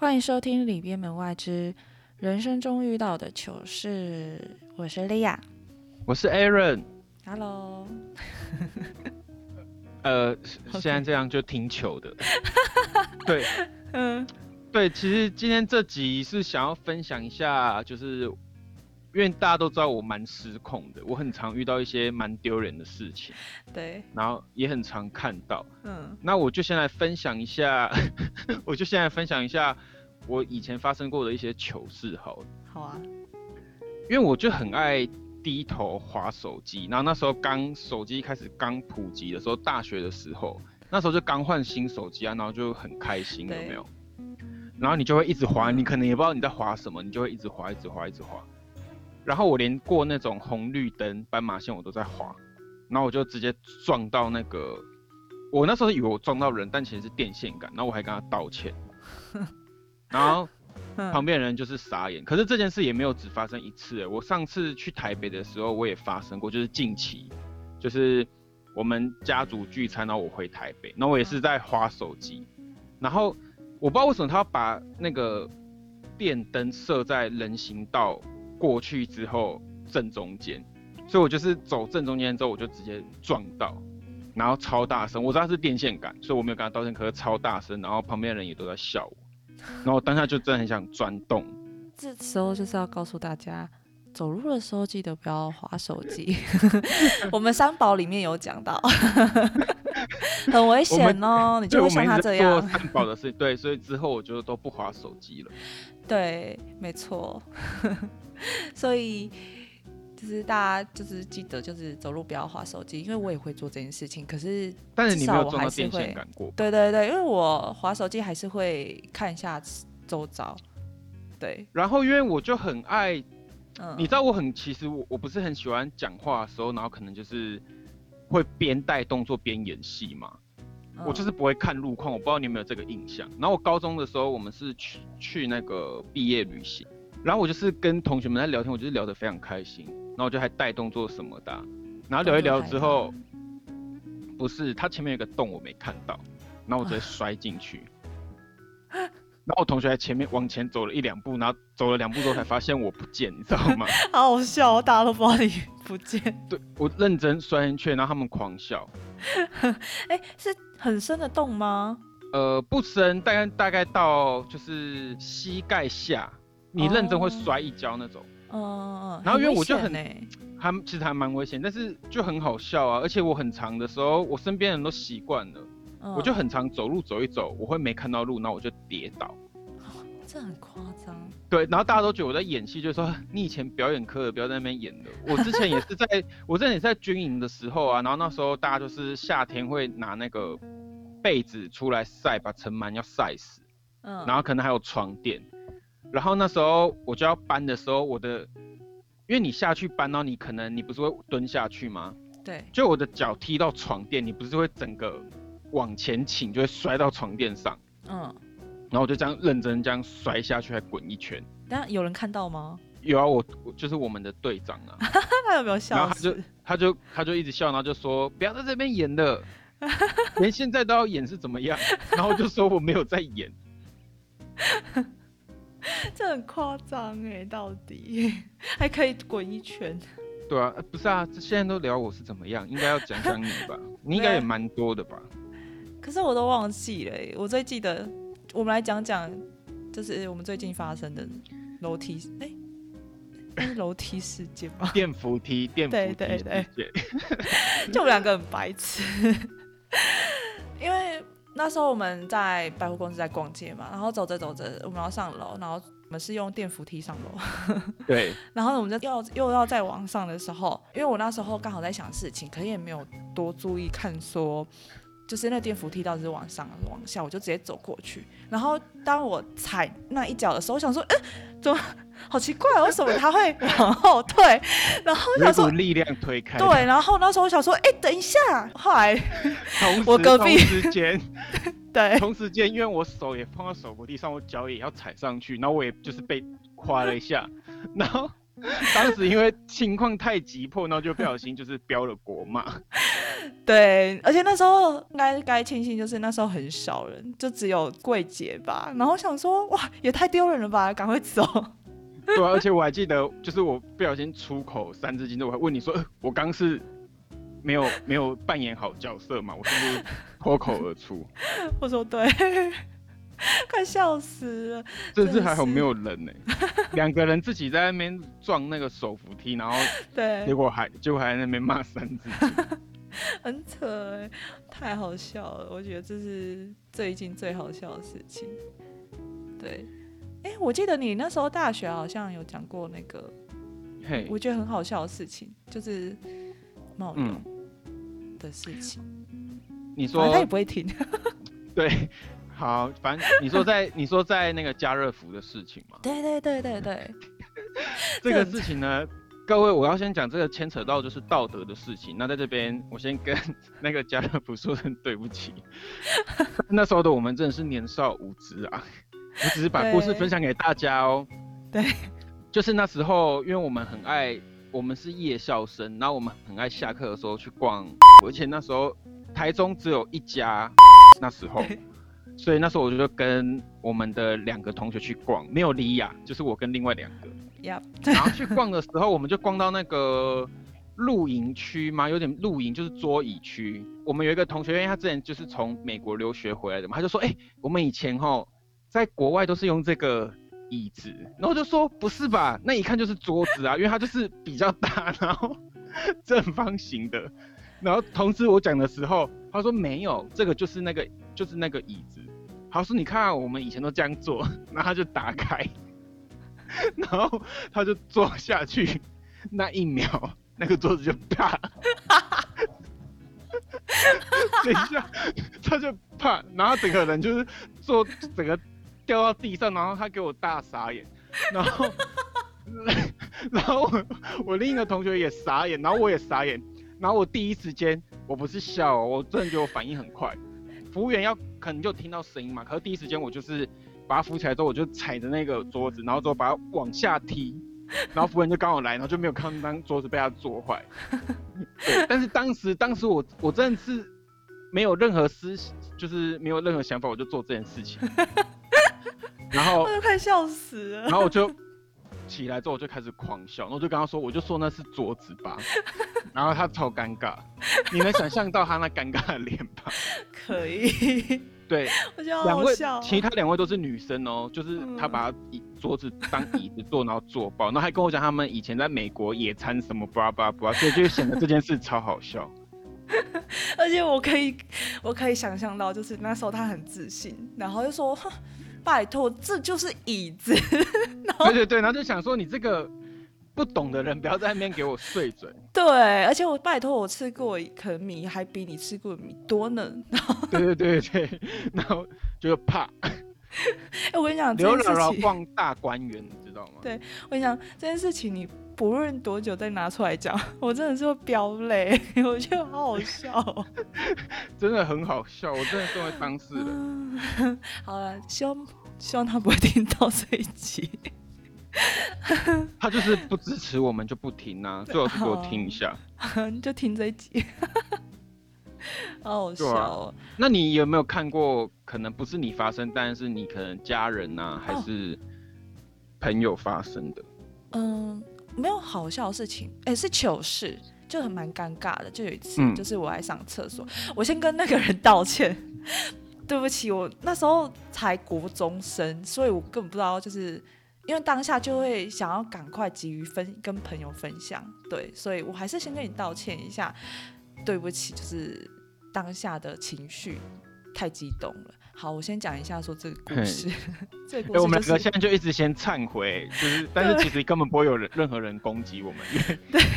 欢迎收听《里边门外之人生中遇到的糗事》，我是莉亚。我是 Aaron，Hello，呃，现在这样就挺糗的。对。嗯，对，其实今天这集是想要分享一下，就是因为大家都知道我蛮失控的，我很常遇到一些蛮丢人的事情，对，然后也很常看到。嗯，那我就先来分享一下，我就先来分享一下我以前发生过的一些糗事好了。好啊，因为我就很爱低头划手机，然后那时候刚手机开始刚普及的时候，大学的时候，那时候就刚换新手机啊，然后就很开心，有没有？然后你就会一直滑，你可能也不知道你在滑什么，你就会一直滑，一直滑，一直滑。然后我连过那种红绿灯、斑马线我都在滑，然后我就直接撞到那个，我那时候以为我撞到人，但其实是电线杆，然后我还跟他道歉，然后嗯旁边人就是傻眼。可是这件事也没有只发生一次，我上次去台北的时候我也发生过，就是近期，就是我们家族聚餐，然后我回台北，然后我也是在滑手机，然后我不知道为什么他要把那个电灯设在人行道过去之后正中间，所以我就是走正中间之后我就直接撞到。然后超大声，我知道是电线杆，所以我没有跟他道歉，可是超大声，然后旁边的人也都在笑我，然后我当下就真的很想钻洞，这时候就是要告诉大家，走路的时候记得不要划手机。我们三宝里面有讲到，很危险哦，你就会像他这做样。三宝的事情，对，所以之后我就都不划手机了。对，没错。所以就是大家就是记得就是走路不要划手机，因为我也会做这件事情。可是但是你没有撞到至少我还是会电线杆过，对对对，因为我划手机还是会看一下周遭。对，然后因为我就很爱，嗯，你知道我很其实我我不是很喜欢讲话的时候，然后可能就是会边带动作边演戏吗。我就是嗯不会看路况，我不知道你有没有这个印象。然后我高中的时候，我们是去去那个毕业旅行，然后我就是跟同学们在聊天，我就是聊得非常开心，然后我就还带动作什么的啊、然后聊一聊之后，不是他前面有个洞我没看到，然后我直接 摔进去，然后我同学在前面往前走了一两步，然后走了两步之后才发现我不见，你知道吗？好好笑哦，大家都不知道你 不见。对我认真摔进去，然后他们狂笑。哎，是很深的洞吗？呃，不深，大概大概到就是膝盖下，你认真会哦摔一跤那种，嗯嗯嗯。然后因为我就很还其实还蛮危险，但是就很好笑啊，而且我很长的时候，我身边人都习惯了，我就嗯很常走路走一走，我会没看到路，然后我就跌倒。这很夸张。对，然后大家都觉得我在演戏，就说你以前表演科的，不要在那边演了。我之前也是在，我之前也是在军营的时候啊，然后那时候大家就是夏天会拿那个被子出来晒，把尘螨要晒死。嗯，然后可能还有床垫。然后那时候我就要搬的时候，我的，因为你下去搬，然后你可能你不是会蹲下去吗？对，就我的脚踢到床垫，你不是会整个往前倾，就会摔到床垫上。嗯，然后我就这样认真这样摔下去，还滚一圈。但有人看到吗？有啊，我我就是我们的队长啊，他有没有笑然笑后他就？他就他就一直笑，然后就说不要在这边演了，连现在都要演是怎么样？然后我就说我没有在演。这很夸张哎，到底还可以滚一圈。对啊，呃不是啊，这现在都聊我是怎么样，应该要讲讲你吧，你应该也蛮多的吧？可是我都忘记了欸，我最记得，我们来讲讲，就是我们最近发生的楼梯，哎、楼梯事件吗？电扶梯，电扶梯对对 就我们两个很白痴，因为那时候我们在百货公司在逛街嘛，然后走着走着，我们要上楼，然后我们是用电扶梯上楼，对，然后呢，我们就要又要再往上的时候，因为我那时候刚好在想事情，可是也没有多注意看说，就是那电扶梯到底是往上往下，我就直接走过去。然后当我踩那一脚的时候，我想说，哎、怎么好奇怪，为什么它会 往后退？然后我想说。力量推开，对，，然后那时候我想说，哎、等一下，后来我隔壁同时间，对同时间，因为我手也碰到手扶梯上，我脚也要踩上去，然后我也就是被夸了一下，然后当时因为情况太急迫，然后就不小心就是飙了国骂，对，而且那时候应该该庆幸，就是那时候很少人，就只有柜姐吧。然后想说，哇，也太丢人了吧，赶快走。对啊，而且我还记得，就是我不小心出口三字经，我还问你说，呃我刚是没有没有扮演好角色嘛？我是不是脱口而出？我说对，快笑死了。这次还好没有人呢、两个人自己在那边撞那个手扶梯，然后 对结，果还结果还在那边骂三字经。很扯哎，太好笑了。我觉得这是最近最好笑的事情。对，哎、我记得你那时候大学好像有讲过那个，嘿，我觉得很好笑的事情，就是冒嗯用的事情。你反正他也不会听。对，好，反正你说在你说在那个加热服的事情嘛，对对对对对，这个事情呢，各位我要先讲这个牵扯到就是道德的事情。那在这边我先跟 那个家乐福说声对不起，那时候的我们真的是年少无知啊，我只是把故事分享给大家哦。对，就是那时候，因为我们很爱，我们是夜校生，然后我们很爱下课的时候去逛，而且那时候台中只有一家，那时候，所以那时候我就跟我们的两个同学去逛，没有李亚，就是我跟另外两个，呀，然后去逛的时候，我们就逛到那个露营区嘛，有点露营，就是桌椅区。我们有一个同学，因为他之前就是从美国留学回来的嘛，他就说，哎、我们以前哈在国外都是用这个椅子，然后就说不是吧，那一看就是桌子啊，因为它就是比较大，然后正方形的。然后同时我讲的时候，他说没有，这个就是那个就是那个椅子。他说你看、啊、我们以前都这样做，然后他就打开，然后他就坐下去，那一秒那个桌子就啪，等一下他就啪，然后整个人就是坐整个掉到地上，然后他给我大傻眼，然后 然后我我另一个同学也傻眼，然后我也傻眼，然后我第一时间我不是笑、哦，我真的觉得我反应很快，服务员要可能就听到声音嘛，可是第一时间我就是把他扶起来之后，我就踩着那个桌子，然后之后把它往下踢，然后服务员就刚好来，然后就没有看到桌子被他坐坏。对，但是当时当时我我真的是没有任何思，就是没有任何想法，我就做这件事情。然后我都快笑死了然。后我就起来之后我就开始狂笑，然后我就跟他说，我就说那是桌子吧，然后他超尴尬，你能想象到他那尴尬的脸吧？可以，对，我觉得两位。其他两位都是女生哦，就是他嗯把椅桌子当椅子坐，然后坐爆，然后还跟我讲他们以前在美国野餐什么巴拉巴拉巴拉，所以就显得这件事超好笑。而且我可以，我可以想象到，就是那时候他很自信，然后就说：“哼拜托，这就是椅子。对对对，然后就想说你这个不懂的人不要在那边给我碎嘴。”对，而且我拜托，我吃过一颗米，还比你吃过的米多呢。对对对对，然后就怕 哎、我跟你讲，这刘姥姥逛大观园，你知道吗？对我跟你讲，这件事情你不论多久再拿出来讲，我真的是会飙泪，我觉得好好笑、哦。真的很好笑，我真的身为当事人。嗯好了，希望希望他不会听到这一集。他就是不支持我们就不听啊，最好是给我听一下。你就听这一集，好好笑、哦。那你有没有看过？可能不是你发生，但是你可能家人呐、还哦是朋友发生的？嗯，没有好笑的事情，哎、是糗事，就很蛮尴尬的。就有一次，嗯就是我来上厕所，我先跟那个人道歉，对不起，我那时候才国中生，所以我根本不知道，就是因为当下就会想要赶快急于分跟朋友分享，对，所以我还是先跟你道歉一下，对不起，就是当下的情绪太激动了。好，我先讲一下说这个故事，这个故事就是个现在就一直先忏悔，就是，但是其实根本不会有人任何人攻击我们，因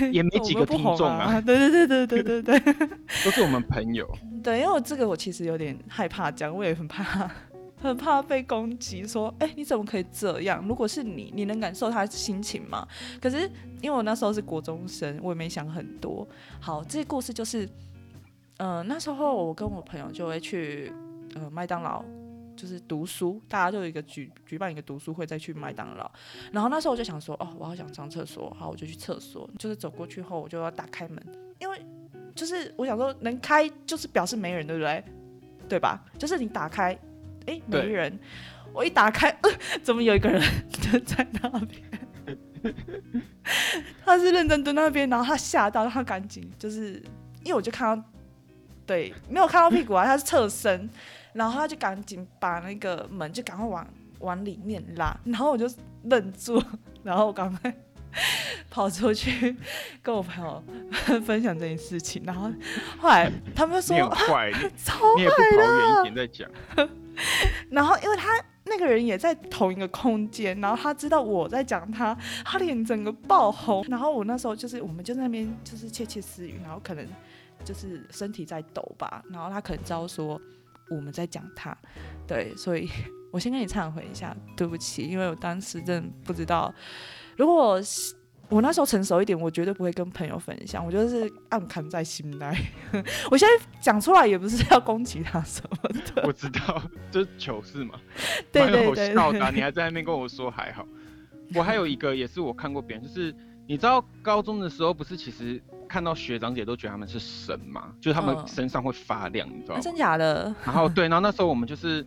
为 也没几个听众啊，啊，对对对对对对对都是我们朋友。对，因为我这个我其实有点害怕讲，我也很怕，很怕被攻击，说，哎、你怎么可以这样？如果是你，你能感受他的心情吗？可是因为我那时候是国中生，我也没想很多。好，这个故事就是，嗯、那时候我跟我朋友就会去，呃，麦当劳。就是读书，大家就有一个举举办一个读书会，再去麦当劳。然后那时候我就想说，哦，我好想上厕所，好，我就去厕所。就是走过去后，我就要打开门，因为就是我想说能开就是表示没人，对不对？对吧？就是你打开，哎，没人。我一打开，呃，怎么有一个人 蹲在那边？他是认真蹲那边，然后他吓到，他赶紧就是，因为我就看到，对，没有看到屁股啊，他是侧身，然后他就赶紧把那个门就赶快往往里面拉，然后我就愣住，然后我赶快跑出去跟我朋友分享这件事情，然后后来他们就你说很坏，超 你也不跑远一点再讲。然后因为他那个人也在同一个空间，然后他知道我在讲他，他脸整个爆红。然后我那时候就是我们就在那边就是窃窃私语，然后可能就是身体在抖吧，然后他可能知道说我们在讲他，对，所以 我先跟你忏悔一下，对不起，因为我当时真的不知道，如果我那时候成熟一点，我绝对不会跟朋友分享，我就是暗藏在心内。我现在讲出来也不是要攻击他什么的，我知道，就是糗事嘛，对蛮好笑的啊、你还在那边跟我说还好。我还有一个也是我看过别人，就是你知道高中的时候不是其实看到学长姐都觉得他们是神嘛，就是他们嗯。身上会发亮，你知道吗？啊真假的？然后对，然后那时候我们就是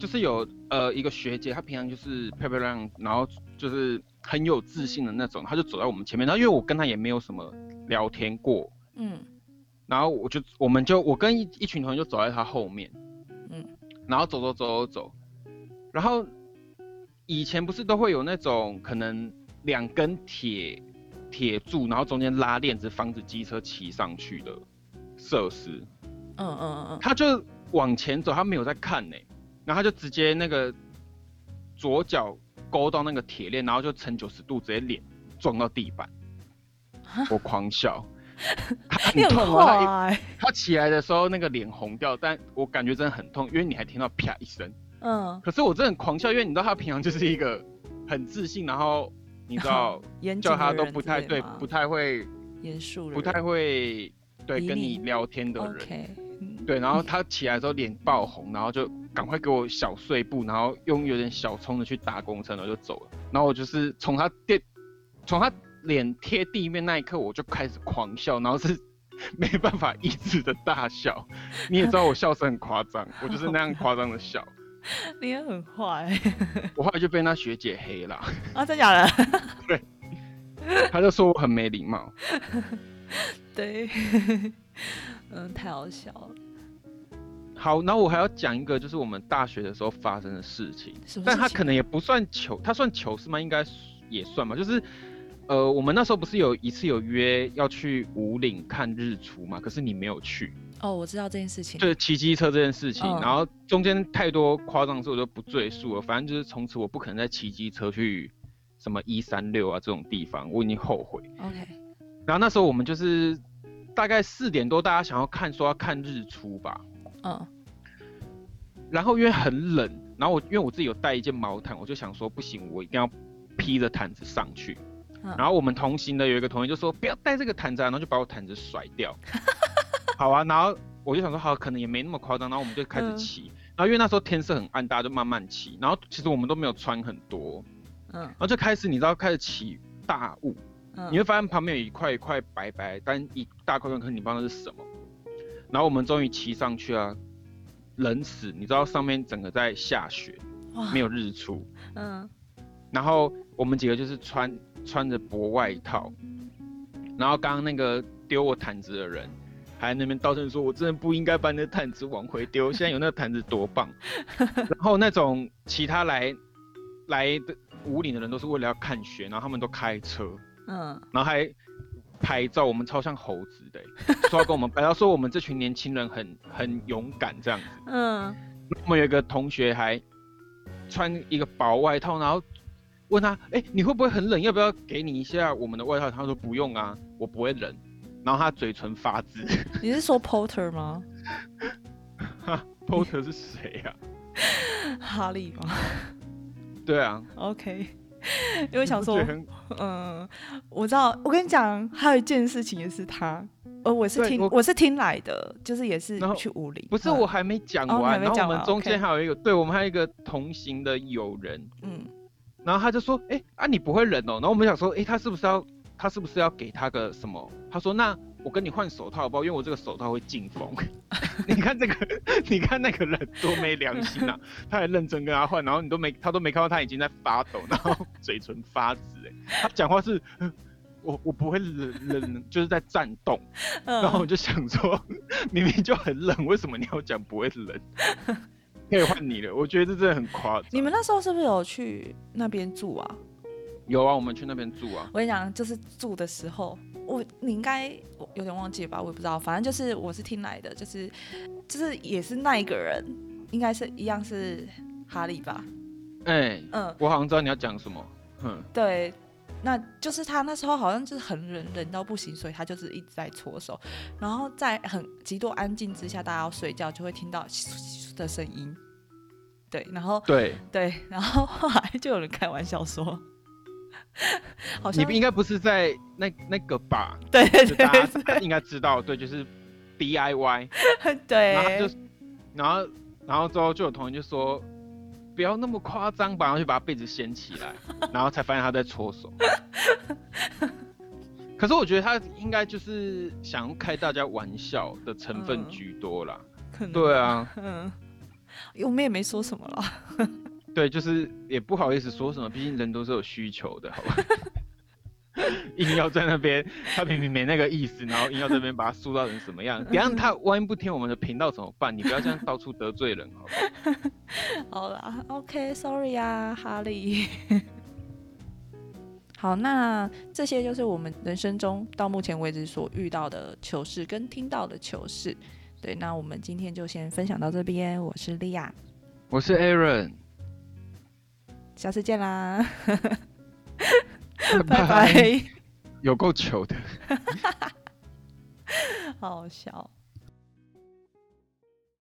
就是有呃一个学姐，她平常就是漂漂亮亮，然后就是很有自信的那种，她就走在我们前面，然后因为我跟她也没有什么聊天过，嗯。然后我就我们就我跟一一群同学就走在她后面，嗯。然后走走走走走，然后以前不是都会有那种可能两根铁铁柱，然后中间拉链子防止机车骑上去的设施，嗯嗯嗯他就往前走，他没有在看呢、然后他就直接那个左脚勾到那个铁链，然后就呈九十度，直接脸撞到地板，我狂笑。他你很很痛啊，他，他起来的时候那个脸红掉，但我感觉真的很痛，因为你还听到啪一声。嗯，可是我真的很狂笑，因为你知道他平常就是一个很自信，然后你知道 叫他都不太对，不太会，严肃，不太会对跟你你聊天的人。对，然后他起来之后脸爆红，然后就赶快给我小碎步，然后用有点小冲的去打工程，然后就走了。然后我就是从他电，从他脸贴地面那一刻，我就开始狂笑，然后是 没办法抑制的大笑。你也知道我笑声很夸张，我就是那样夸张的笑。你也很坏 我后来就被那学姐黑了，啊，真假的？对。他就说我很没礼貌。对，嗯，太好笑了。好，然后我还要讲一个，就是我们大学的时候发生的事情。但他可能也不算糗，他算糗事吗？应该也算吧。就是，呃，我们那时候不是有一次有约要去五岭看日出嘛？可是你没有去，哦，我知道这件事情。就是骑机车这件事情。嗯然后中间太多夸张的事我就不赘述了。反正就是从此我不可能再骑机车去什么一三六啊这种地方，我已经后悔。OK，然后那时候我们就是大概四点多，大家想要看说要看日出吧。嗯然后因为很冷，然后我因为我自己有带一件毛毯，我就想说不行，我一定要披着毯子上去。嗯然后我们同行的有一个同学就说不要带这个毯子啊，然后就把我毯子甩掉。好啊，然后我就想说好，可能也没那么夸张，然后我们就开始嗯骑。然后因为那时候天色很暗，大家就慢慢骑。然后其实我们都没有穿很多，嗯然后就开始你知道开始起大雾，嗯，你会发现旁边有一块一块白白，但一大块块，可是你不知道那是什么。然后我们终于骑上去啊，冷死！你知道上面整个在下雪，没有日出。嗯然后我们几个就是穿穿着薄外套，然后刚刚那个丢我毯子的人还在那边道歉说：“我真的不应该把你的毯子往回丢，现在有那个毯子多棒。”然后那种其他来来的五岭的人都是为了要看雪，然后他们都开车，嗯然后还拍照，我们超像猴子的欸，说要跟我们拍照，说我们这群年轻人很很勇敢这样子。嗯，我们有一个同学还穿一个薄外套，然后问他，哎、你会不会很冷？要不要给你一下我们的外套？他说不用啊，我不会冷。然后他嘴唇发紫 你是说 Porter 吗？哈，Porter 是谁啊？哈利吗对啊，？OK，因为想说嗯，我知道，我跟你讲，还有一件事情也是他，呃，我是听我我是听来的，就是也是去五里，不是嗯我还没讲哦完，然后我们中间还有一个，对我们还有一个同行的友人，嗯然后他就说，哎、啊你不会冷哦？然后我们想说，哎、他是不是要他是不是要给他个什么？他说那我跟你换手套好不好？因为我这个手套会进风。你看这个，你看那个人多没良心啊！他还认真跟他换，然后你都没，他都没看到他已经在发抖，然后嘴唇发紫。哎，他讲话是，我我不会冷冷，就是在颤动。然后我就想说，明明就很冷，为什么你要讲不会冷？可以换你了，我觉得这真的很夸张。你们那时候是不是有去那边住啊？有啊，我们去那边住啊。我跟你讲，就是住的时候，我你应该有点忘记了吧，我也不知道。反正就是我是听来的，就是就是也是那一个人，应该是一样是哈利吧？哎，嗯，我好像知道你要讲什么。嗯，对，那就是他那时候好像就是很冷，冷到不行，所以他就是一直在搓手，然后在很极度安静之下，大家要睡觉就会听到的声音。对，然后对对，然后后来就有人开玩笑说。好像你应该不是在那那个吧？对对对，应该知道，对，就是 DIY。对，然后就，然后，然后之后就有同学就说，不要那么夸张吧，然后就把被子掀起来，然后才发现他在搓手。可是我觉得他应该就是想开大家玩笑的成分居多啦。对啊，嗯，我们也没说什么了。对，就是也不好意思说什么，毕竟人都是有需求的，好吧？硬要在那边，他明明没那个意思，然后硬要这边把他塑造成什么样？等下他万一不听我们的频道怎么办？你不要这样到处得罪人，好吧？好啦，OK，Sorry 啊，哈利。好，那这些就是我们人生中到目前为止所遇到的糗事跟听到的糗事。对，那我们今天就先分享到这边。我是莉亚，我是 Aaron。下次见啦，拜拜。有够糗的，好笑。